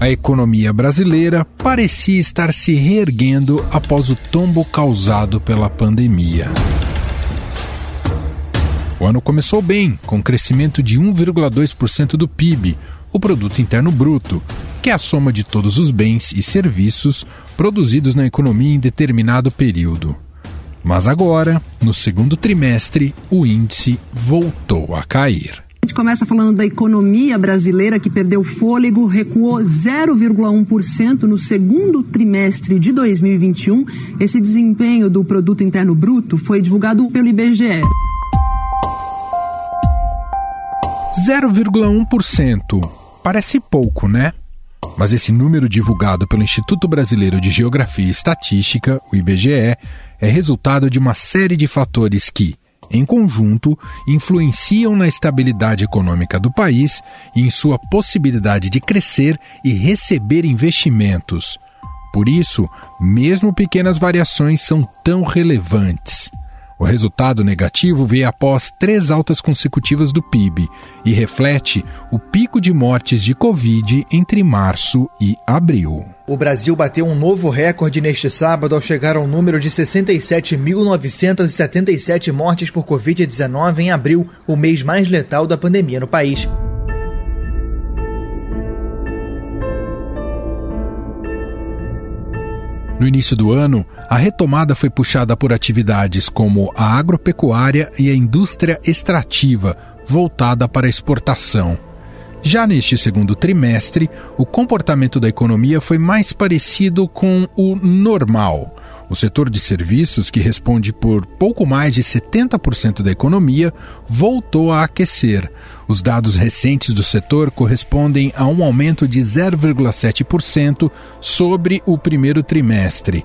a economia brasileira parecia estar se reerguendo após o tombo causado pela pandemia. O ano começou bem, com crescimento de 1,2% do PIB, o produto interno bruto, que é a soma de todos os bens e serviços produzidos na economia em determinado período. Mas agora, no segundo trimestre, o índice voltou a cair. A gente começa falando da economia brasileira que perdeu fôlego, recuou 0,1% no segundo trimestre de 2021. Esse desempenho do produto interno bruto foi divulgado pelo IBGE. 0,1%. Parece pouco, né? Mas esse número divulgado pelo Instituto Brasileiro de Geografia e Estatística, o IBGE, é resultado de uma série de fatores que, em conjunto, influenciam na estabilidade econômica do país e em sua possibilidade de crescer e receber investimentos. Por isso, mesmo pequenas variações são tão relevantes. O resultado negativo veio após três altas consecutivas do PIB e reflete o pico de mortes de Covid entre março e abril. O Brasil bateu um novo recorde neste sábado ao chegar ao número de 67.977 mortes por Covid-19 em abril, o mês mais letal da pandemia no país. No início do ano, a retomada foi puxada por atividades como a agropecuária e a indústria extrativa, voltada para a exportação. Já neste segundo trimestre, o comportamento da economia foi mais parecido com o normal. O setor de serviços, que responde por pouco mais de 70% da economia, voltou a aquecer. Os dados recentes do setor correspondem a um aumento de 0,7% sobre o primeiro trimestre.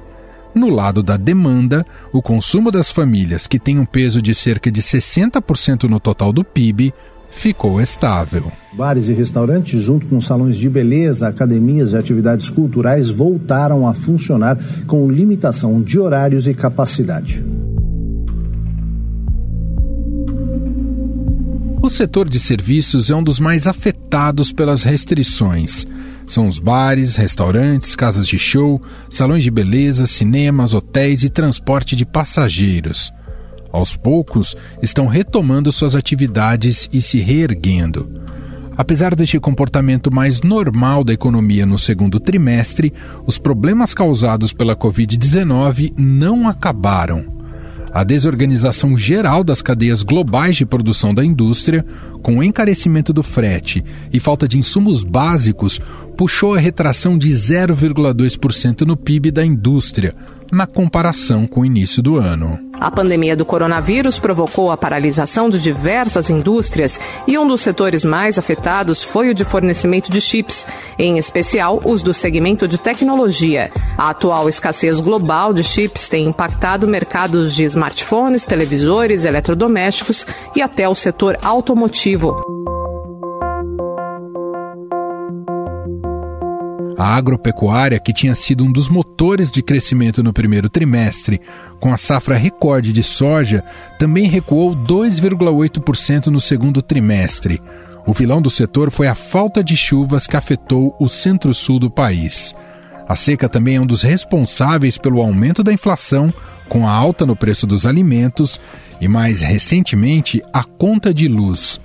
No lado da demanda, o consumo das famílias, que tem um peso de cerca de 60% no total do PIB, ficou estável. Bares e restaurantes, junto com salões de beleza, academias e atividades culturais, voltaram a funcionar com limitação de horários e capacidade. O setor de serviços é um dos mais afetados pelas restrições. São os bares, restaurantes, casas de show, salões de beleza, cinemas, hotéis e transporte de passageiros aos poucos, estão retomando suas atividades e se reerguendo. Apesar deste comportamento mais normal da economia no segundo trimestre, os problemas causados pela Covid-19 não acabaram. A desorganização geral das cadeias globais de produção da indústria, com o encarecimento do frete e falta de insumos básicos, puxou a retração de 0,2% no PIB da indústria, na comparação com o início do ano. A pandemia do coronavírus provocou a paralisação de diversas indústrias e um dos setores mais afetados foi o de fornecimento de chips, em especial os do segmento de tecnologia. A atual escassez global de chips tem impactado mercados de smartphones, televisores, eletrodomésticos e até o setor automotivo. A agropecuária, que tinha sido um dos motores de crescimento no primeiro trimestre, com a safra recorde de soja, também recuou 2,8% no segundo trimestre. O vilão do setor foi a falta de chuvas que afetou o centro-sul do país. A seca também é um dos responsáveis pelo aumento da inflação, com a alta no preço dos alimentos e, mais recentemente, a conta de luz.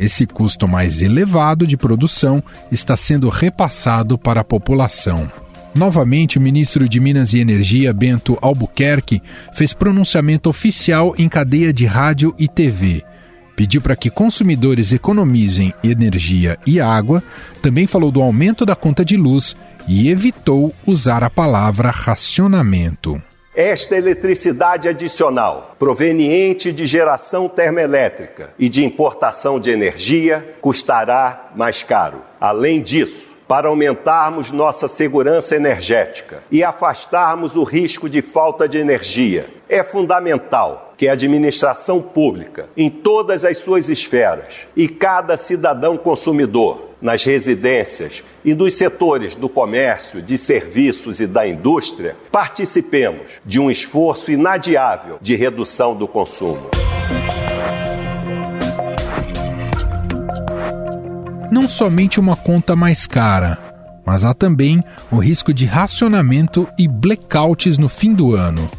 Esse custo mais elevado de produção está sendo repassado para a população. Novamente, o ministro de Minas e Energia, Bento Albuquerque, fez pronunciamento oficial em cadeia de rádio e TV. Pediu para que consumidores economizem energia e água, também falou do aumento da conta de luz e evitou usar a palavra racionamento. Esta eletricidade adicional, proveniente de geração termoelétrica e de importação de energia, custará mais caro. Além disso, para aumentarmos nossa segurança energética e afastarmos o risco de falta de energia, é fundamental que a administração pública, em todas as suas esferas, e cada cidadão consumidor, nas residências e nos setores do comércio, de serviços e da indústria, participemos de um esforço inadiável de redução do consumo. Não somente uma conta mais cara, mas há também o risco de racionamento e blackouts no fim do ano.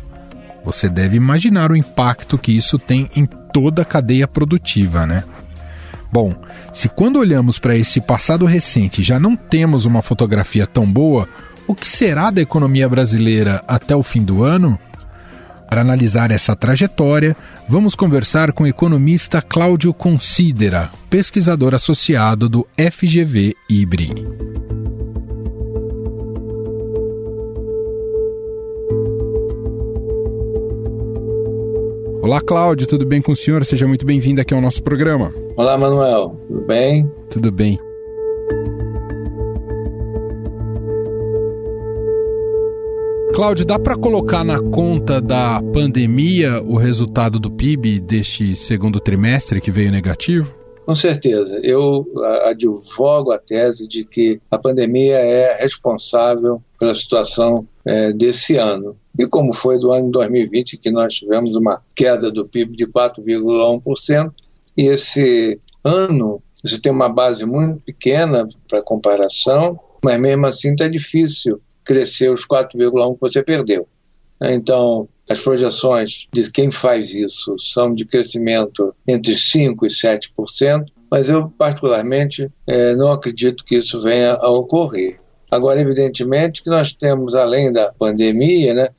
Você deve imaginar o impacto que isso tem em toda a cadeia produtiva, né? Bom, se quando olhamos para esse passado recente já não temos uma fotografia tão boa, o que será da economia brasileira até o fim do ano? Para analisar essa trajetória, vamos conversar com o economista Cláudio Considera, pesquisador associado do FGV IBRI. Olá, Cláudio, tudo bem com o senhor? Seja muito bem-vindo aqui ao nosso programa. Olá, Manuel, tudo bem? Tudo bem. Cláudio, dá para colocar na conta da pandemia o resultado do PIB deste segundo trimestre que veio negativo? Com certeza. Eu advogo a tese de que a pandemia é responsável pela situação é, desse ano. E como foi do ano 2020, que nós tivemos uma queda do PIB de 4,1%, e esse ano você tem uma base muito pequena para comparação, mas mesmo assim está difícil crescer os 4,1 que você perdeu. Então, as projeções de quem faz isso são de crescimento entre 5% e 7%, mas eu, particularmente, é, não acredito que isso venha a ocorrer. Agora, evidentemente, que nós temos, além da pandemia, né,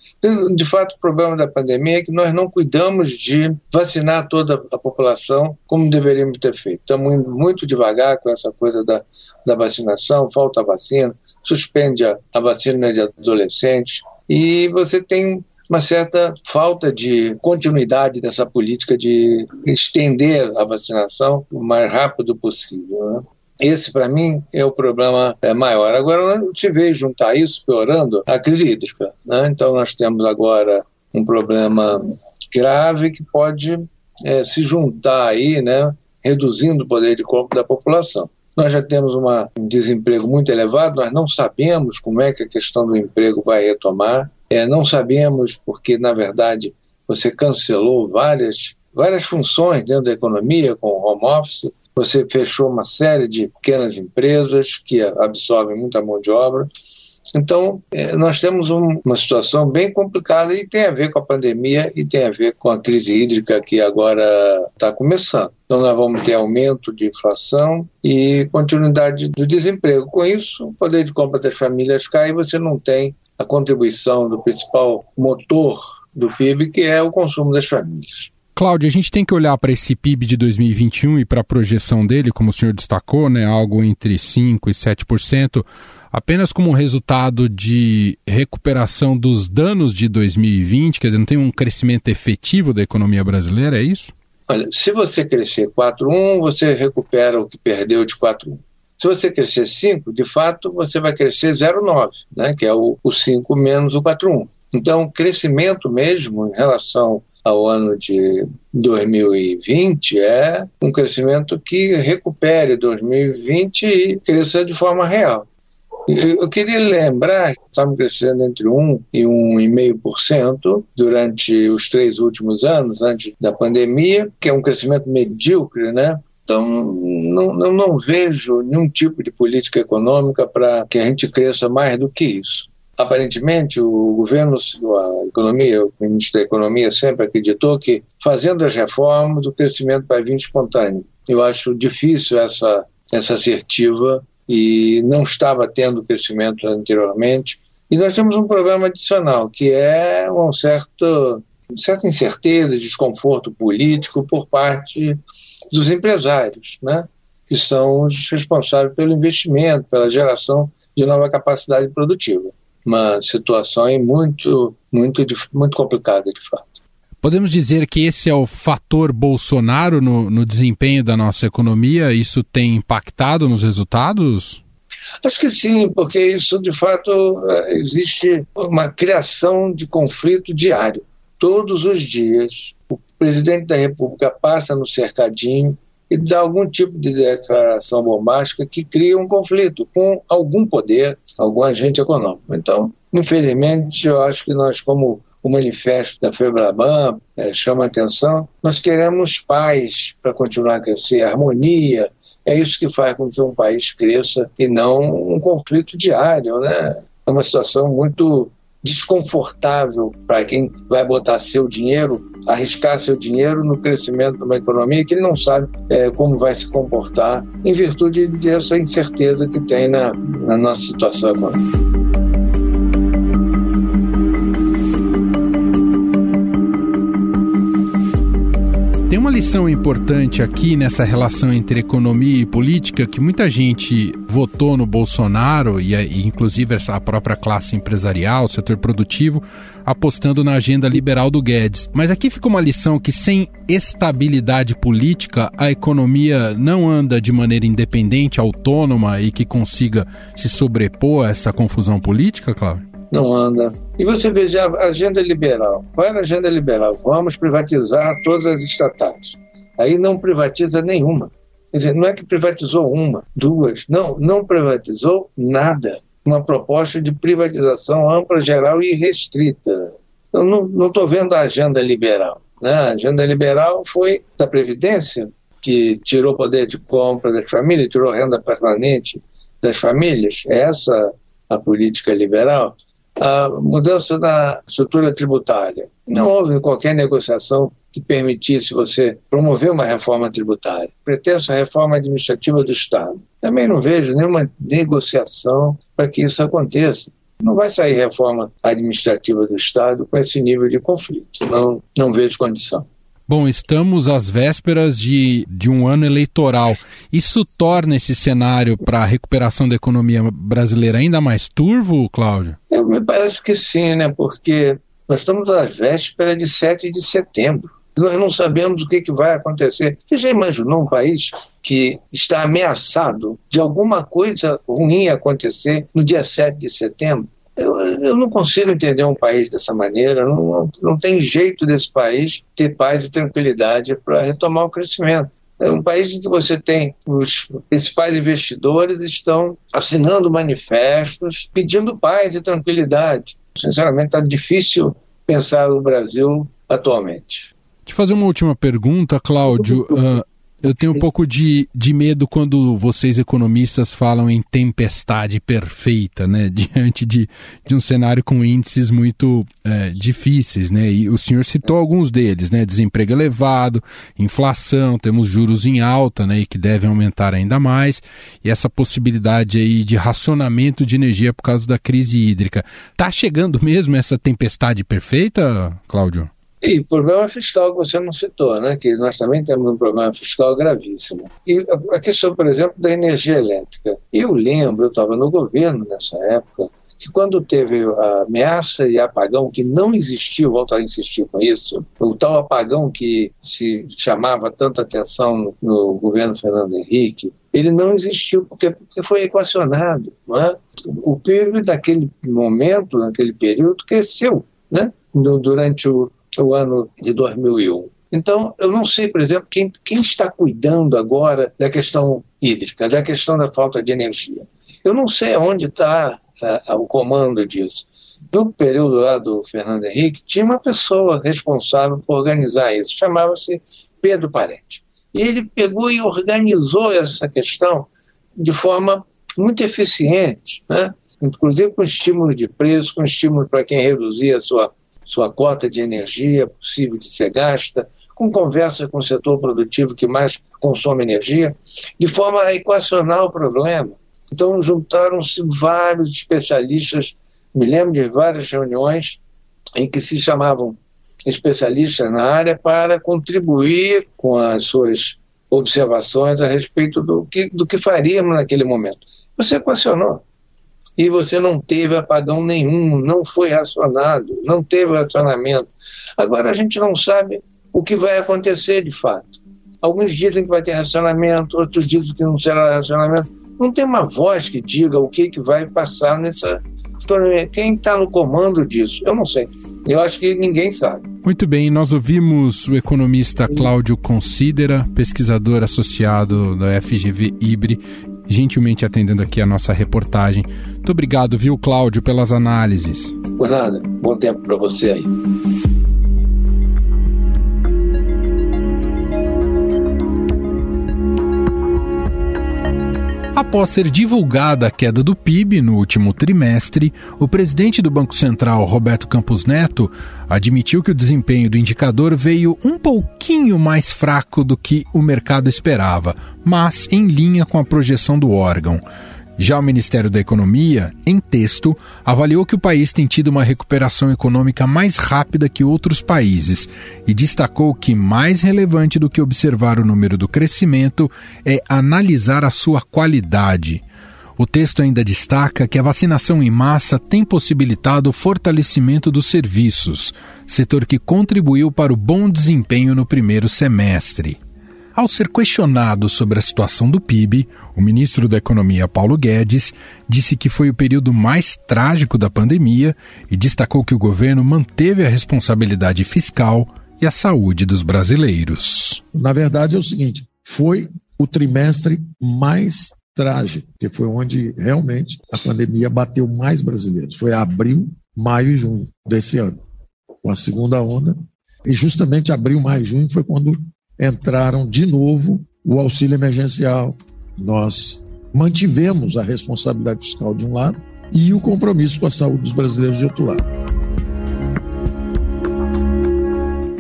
de fato, o problema da pandemia é que nós não cuidamos de vacinar toda a população como deveríamos ter feito. Estamos indo muito devagar com essa coisa da, da vacinação, falta vacina, suspende a, a vacina de adolescentes e você tem uma certa falta de continuidade dessa política de estender a vacinação o mais rápido possível. Né? Esse, para mim, é o problema é, maior. Agora, não se vê juntar isso, piorando, a crise hídrica. Né? Então, nós temos agora um problema grave que pode é, se juntar aí, né, reduzindo o poder de compra da população. Nós já temos uma, um desemprego muito elevado, nós não sabemos como é que a questão do emprego vai retomar, é, não sabemos porque, na verdade, você cancelou várias, várias funções dentro da economia com o home office, você fechou uma série de pequenas empresas que absorvem muita mão de obra, então, é, nós temos um, uma situação bem complicada e tem a ver com a pandemia e tem a ver com a crise hídrica que agora está começando. Então, nós vamos ter aumento de inflação e continuidade do desemprego. Com isso, o poder de compra das famílias cai e você não tem a contribuição do principal motor do PIB, que é o consumo das famílias. Cláudio, a gente tem que olhar para esse PIB de 2021 e para a projeção dele, como o senhor destacou, né, algo entre 5% e 7%, apenas como resultado de recuperação dos danos de 2020, quer dizer, não tem um crescimento efetivo da economia brasileira, é isso? Olha, se você crescer 4,1, você recupera o que perdeu de 4,1. Se você crescer 5, de fato, você vai crescer 0,9, né, que é o, o 5 menos o 4,1. Então, crescimento mesmo em relação ao ano de 2020 é um crescimento que recupere 2020 e cresça de forma real. Eu queria lembrar que estamos crescendo entre 1% e 1,5% durante os três últimos anos, antes da pandemia, que é um crescimento medíocre, né? Então, não, não, não vejo nenhum tipo de política econômica para que a gente cresça mais do que isso. Aparentemente, o governo, a economia, o ministro da Economia sempre acreditou que fazendo as reformas o crescimento vai vir espontâneo. Eu acho difícil essa, essa assertiva e não estava tendo crescimento anteriormente. E nós temos um problema adicional, que é um certo, certa incerteza, desconforto político por parte dos empresários, né? que são os responsáveis pelo investimento, pela geração de nova capacidade produtiva. Uma situação muito, muito, muito complicada, de fato. Podemos dizer que esse é o fator Bolsonaro no, no desempenho da nossa economia? Isso tem impactado nos resultados? Acho que sim, porque isso de fato é, existe uma criação de conflito diário. Todos os dias, o presidente da República passa no cercadinho e dá algum tipo de declaração bombástica que cria um conflito com algum poder, algum agente econômico. Então, infelizmente, eu acho que nós, como o manifesto da FEBRABAN é, chama atenção, nós queremos paz para continuar a crescer, harmonia É isso que faz com que um país cresça e não um conflito diário, né? É uma situação muito desconfortável para quem vai botar seu dinheiro, arriscar seu dinheiro no crescimento de uma economia que ele não sabe é, como vai se comportar em virtude dessa incerteza que tem na, na nossa situação. Lição importante aqui nessa relação entre economia e política que muita gente votou no Bolsonaro e, e inclusive a própria classe empresarial, o setor produtivo, apostando na agenda liberal do Guedes. Mas aqui fica uma lição que sem estabilidade política a economia não anda de maneira independente, autônoma e que consiga se sobrepor a essa confusão política, Cláudio? Não anda. E você veja a agenda liberal. Qual era a agenda liberal? Vamos privatizar todas as estatais. Aí não privatiza nenhuma. Quer dizer, não é que privatizou uma, duas, não, não privatizou nada. Uma proposta de privatização ampla, geral e restrita. Eu não estou vendo a agenda liberal. Né? A agenda liberal foi da Previdência, que tirou poder de compra das famílias, tirou renda permanente das famílias. Essa a política liberal a mudança da estrutura tributária. Não houve qualquer negociação que permitisse você promover uma reforma tributária. Pretensa reforma administrativa do Estado. Também não vejo nenhuma negociação para que isso aconteça. Não vai sair reforma administrativa do Estado com esse nível de conflito. Não, não vejo condição. Bom, estamos às vésperas de, de um ano eleitoral. Isso torna esse cenário para a recuperação da economia brasileira ainda mais turvo, Cláudio? Eu, me parece que sim, né? Porque nós estamos às vésperas de 7 de setembro. Nós não sabemos o que, que vai acontecer. Você já imaginou um país que está ameaçado de alguma coisa ruim acontecer no dia 7 de setembro? Eu, eu não consigo entender um país dessa maneira, não, não, não tem jeito desse país ter paz e tranquilidade para retomar o crescimento. É um país em que você tem os principais investidores estão assinando manifestos pedindo paz e tranquilidade. Sinceramente, está difícil pensar no Brasil atualmente. Te fazer uma última pergunta, Cláudio. Uh, eu tenho um pouco de, de medo quando vocês economistas falam em tempestade perfeita, né? Diante de, de um cenário com índices muito é, difíceis, né? E o senhor citou alguns deles, né? Desemprego elevado, inflação, temos juros em alta, né? E que devem aumentar ainda mais. E essa possibilidade aí de racionamento de energia por causa da crise hídrica. Tá chegando mesmo essa tempestade perfeita, Cláudio? E o problema fiscal que você não citou, né? que nós também temos um problema fiscal gravíssimo. E a questão, por exemplo, da energia elétrica. Eu lembro, eu estava no governo nessa época, que quando teve a ameaça e apagão, que não existiu, volto a insistir com isso, o tal apagão que se chamava tanta atenção no, governo Fernando Henrique, ele não existiu porque, porque foi equacionado. É? O PIB daquele momento, naquele período, cresceu né? durante o, o ano de 2001. Então, eu não sei, por exemplo, quem, quem está cuidando agora da questão hídrica, da questão da falta de energia. Eu não sei onde está uh, o comando disso. No período lá do Fernando Henrique, tinha uma pessoa responsável por organizar isso, chamava-se Pedro Parente. E ele pegou e organizou essa questão de forma muito eficiente, né? inclusive com estímulo de preço, com estímulo para quem reduzia a sua sua cota de energia possível de ser gasta, com conversa com o setor produtivo que mais consome energia, de forma a equacionar o problema. Então, juntaram-se vários especialistas, me lembro de várias reuniões em que se chamavam especialistas na área para contribuir com as suas observações a respeito do que, do que faríamos naquele momento. Você equacionou e você não teve apagão nenhum, não foi racionado, não teve racionamento. Agora a gente não sabe o que vai acontecer de fato. Alguns dizem que vai ter racionamento, outros dizem que não será racionamento. Não tem uma voz que diga o que, que vai passar nessa economia. Quem está no comando disso? Eu não sei. Eu acho que ninguém sabe. Muito bem, nós ouvimos o economista Cláudio Considera, pesquisador associado da FGV Ibre, gentilmente atendendo aqui a nossa reportagem. Muito obrigado, viu, Cláudio, pelas análises. Por nada. Bom tempo para você aí. Após ser divulgada a queda do PIB no último trimestre, o presidente do Banco Central, Roberto Campos Neto, admitiu que o desempenho do indicador veio um pouquinho mais fraco do que o mercado esperava, mas em linha com a projeção do órgão. Já o Ministério da Economia, em texto, avaliou que o país tem tido uma recuperação econômica mais rápida que outros países e destacou que mais relevante do que observar o número do crescimento é analisar a sua qualidade. O texto ainda destaca que a vacinação em massa tem possibilitado o fortalecimento dos serviços, setor que contribuiu para o bom desempenho no primeiro semestre. Ao ser questionado sobre a situação do PIB, o ministro da Economia, Paulo Guedes, disse que foi o período mais trágico da pandemia e destacou que o governo manteve a responsabilidade fiscal e a saúde dos brasileiros. Na verdade, é o seguinte: foi o trimestre mais trágico, que foi onde realmente a pandemia bateu mais brasileiros. Foi abril, maio e junho desse ano, com a segunda onda. E justamente abril, maio e junho foi quando entraram de novo o auxílio emergencial. Nós mantivemos a responsabilidade fiscal de um lado e o compromisso com a saúde dos brasileiros de outro lado.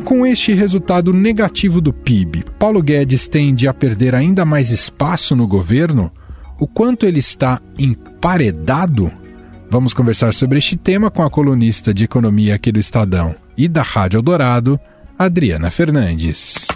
Com este resultado negativo do PIB, Paulo Guedes tende a perder ainda mais espaço no governo? O quanto ele está emparedado? Vamos conversar sobre este tema com a colunista de economia aqui do Estadão e da Rádio Eldorado, Adriana Fernandes.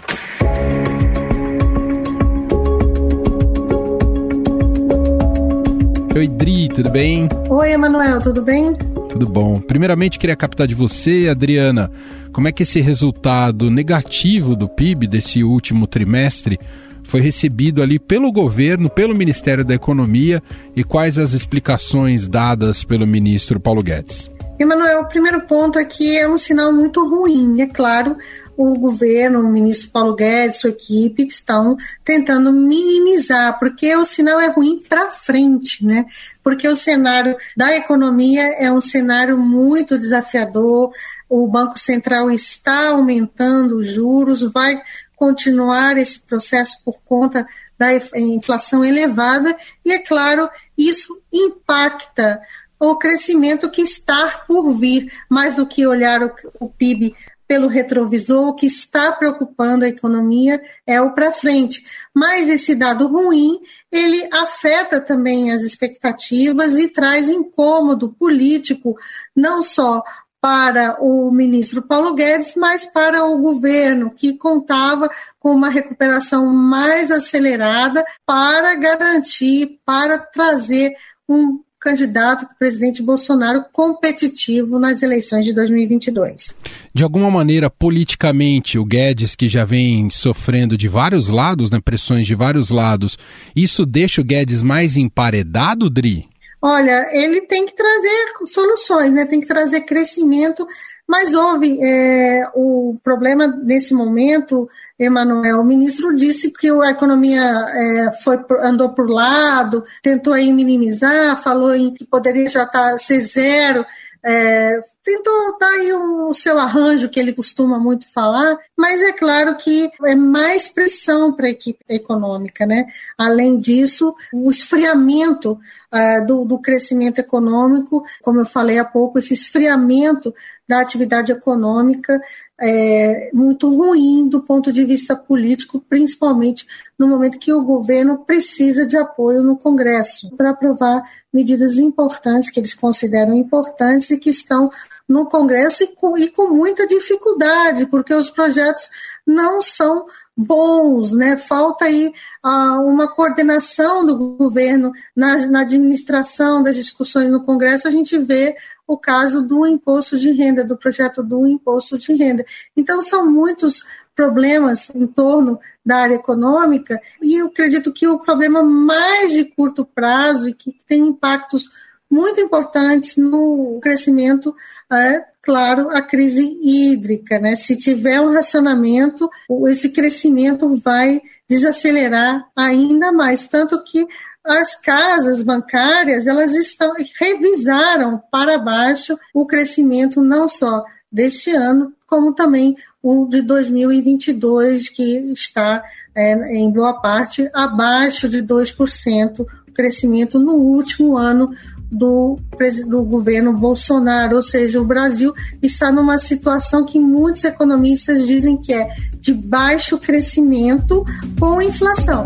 Oi, Dri, tudo bem? Oi, Emanuel, tudo bem? Tudo bom. Primeiramente, queria captar de você, Adriana, como é que esse resultado negativo do PIB desse último trimestre foi recebido ali pelo governo, pelo Ministério da Economia e quais as explicações dadas pelo ministro Paulo Guedes? Emanuel, o primeiro ponto é que é um sinal muito ruim. É claro, o governo, o ministro Paulo Guedes, sua equipe, estão tentando minimizar, porque o sinal é ruim para frente, né? Porque o cenário da economia é um cenário muito desafiador, o Banco Central está aumentando os juros, vai continuar esse processo por conta da inflação elevada, e é claro, isso impacta o crescimento que está por vir, mais do que olhar o, o PIB pelo retrovisor, o que está preocupando a economia é o para frente. Mas esse dado ruim, ele afeta também as expectativas e traz incômodo político, não só para o ministro Paulo Guedes, mas para o governo, que contava com uma recuperação mais acelerada para garantir, para trazer um candidato o presidente Bolsonaro competitivo nas eleições de 2022. De alguma maneira, politicamente, o Guedes, que já vem sofrendo de vários lados, né, pressões de vários lados, isso deixa o Guedes mais emparedado, Dri? Olha, ele tem que trazer soluções, né? tem que trazer crescimento mas houve é, o problema nesse momento, Emanuel. O ministro disse que a economia é, foi, andou por lado, tentou aí minimizar, falou em que poderia já estar tá, ser zero. É, tentou dar aí o seu arranjo que ele costuma muito falar, mas é claro que é mais pressão para a equipe econômica, né? Além disso, o esfriamento uh, do, do crescimento econômico, como eu falei há pouco, esse esfriamento da atividade econômica é muito ruim do ponto de vista político, principalmente no momento que o governo precisa de apoio no Congresso para aprovar medidas importantes que eles consideram importantes e que estão no Congresso e com, e com muita dificuldade, porque os projetos não são bons, né? Falta aí ah, uma coordenação do governo na, na administração das discussões no Congresso. A gente vê o caso do imposto de renda, do projeto do imposto de renda. Então, são muitos problemas em torno da área econômica, e eu acredito que o problema mais de curto prazo e que tem impactos muito importantes no crescimento é, claro, a crise hídrica. Né? Se tiver um racionamento, esse crescimento vai desacelerar ainda mais, tanto que as casas bancárias elas estão revisaram para baixo o crescimento não só deste ano, como também o de 2022, que está é, em boa parte abaixo de 2%, crescimento no último ano do, do governo Bolsonaro, ou seja, o Brasil está numa situação que muitos economistas dizem que é de baixo crescimento com inflação.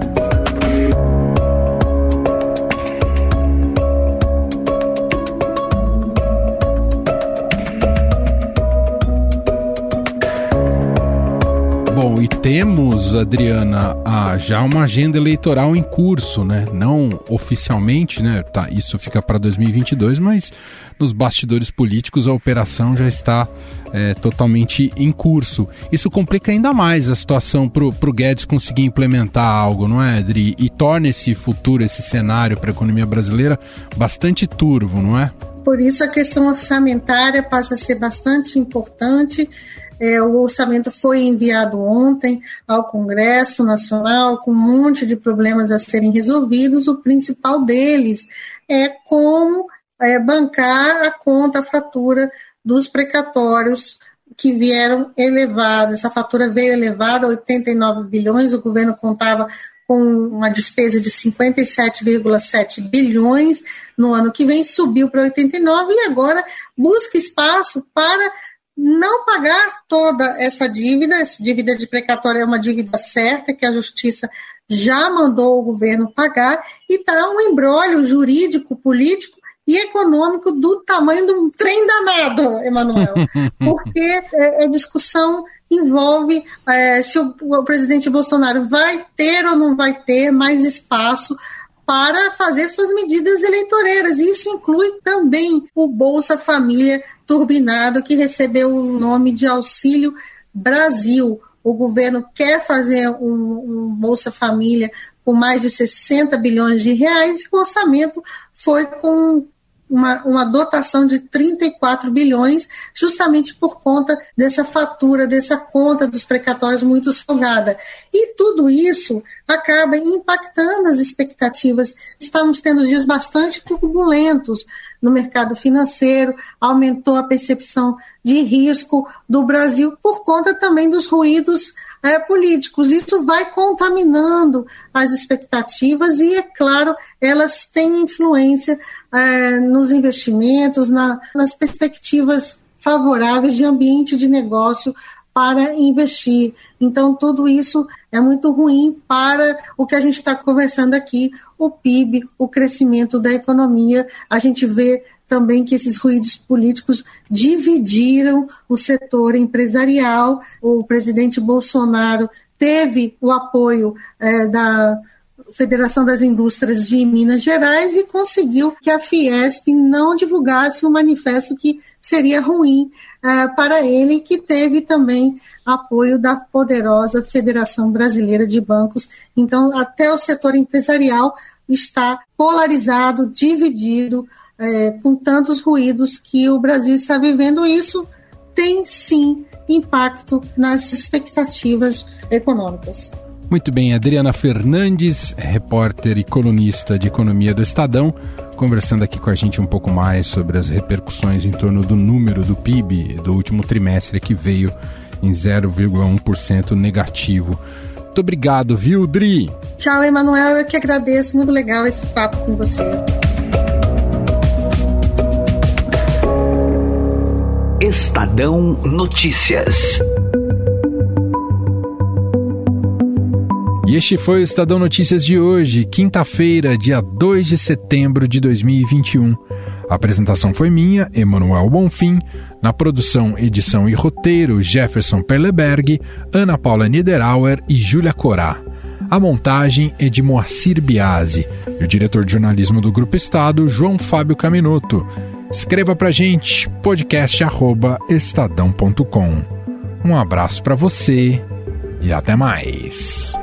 Bom, e temos, Adriana, a, já uma agenda eleitoral em curso, né? Não oficialmente, né? Tá, isso fica para 2022, mas nos bastidores políticos a operação já está é, totalmente em curso. Isso complica ainda mais a situação para o Guedes conseguir implementar algo, não é, Adri? E torna esse futuro, esse cenário para a economia brasileira bastante turvo, não é? Por isso a questão orçamentária passa a ser bastante importante é, o orçamento foi enviado ontem ao Congresso Nacional com um monte de problemas a serem resolvidos. O principal deles é como é, bancar a conta, a fatura dos precatórios que vieram elevados. Essa fatura veio elevada a 89 bilhões, o governo contava com uma despesa de 57,7 bilhões no ano que vem, subiu para 89 e agora busca espaço para não pagar toda essa dívida, essa dívida de precatória é uma dívida certa que a justiça já mandou o governo pagar e está um embrólio jurídico, político e econômico do tamanho de um trem danado, Emanuel, porque é, a discussão envolve é, se o, o presidente Bolsonaro vai ter ou não vai ter mais espaço para fazer suas medidas eleitoreiras. Isso inclui também o Bolsa Família turbinado, que recebeu o nome de Auxílio Brasil. O governo quer fazer um, um Bolsa Família com mais de 60 bilhões de reais e o orçamento foi com uma, uma dotação de 34 bilhões, justamente por conta dessa fatura, dessa conta dos precatórios muito salgada. E tudo isso acaba impactando as expectativas. Estamos tendo dias bastante turbulentos no mercado financeiro, aumentou a percepção de risco do Brasil por conta também dos ruídos é, políticos. Isso vai contaminando as expectativas e, é claro, elas têm influência é, nos investimentos, na, nas perspectivas favoráveis de ambiente de negócio para investir. Então, tudo isso é muito ruim para o que a gente está conversando aqui, o PIB, o crescimento da economia. A gente vê também que esses ruídos políticos dividiram o setor empresarial. O presidente Bolsonaro teve o apoio é, da Federação das Indústrias de Minas Gerais e conseguiu que a Fiesp não divulgasse o um manifesto que seria ruim uh, para ele, que teve também apoio da poderosa Federação Brasileira de Bancos. Então, até o setor empresarial está polarizado, dividido, é, com tantos ruídos que o Brasil está vivendo. Isso tem sim impacto nas expectativas econômicas. Muito bem, Adriana Fernandes, repórter e colunista de economia do Estadão, conversando aqui com a gente um pouco mais sobre as repercussões em torno do número do PIB do último trimestre que veio em 0,1% negativo. Muito obrigado, viu, Dri? Tchau, Emanuel. Eu que agradeço. Muito legal esse papo com você. Estadão Notícias. Este foi o Estadão Notícias de hoje, quinta-feira, dia 2 de setembro de 2021. A apresentação foi minha, Emanuel Bonfim. Na produção, edição e roteiro, Jefferson Perleberg, Ana Paula Niederauer e Júlia Corá. A montagem é de Moacir Biasi. E o diretor de jornalismo do Grupo Estado, João Fábio Caminoto. Escreva pra gente, podcast@estadão.com. Um abraço para você e até mais.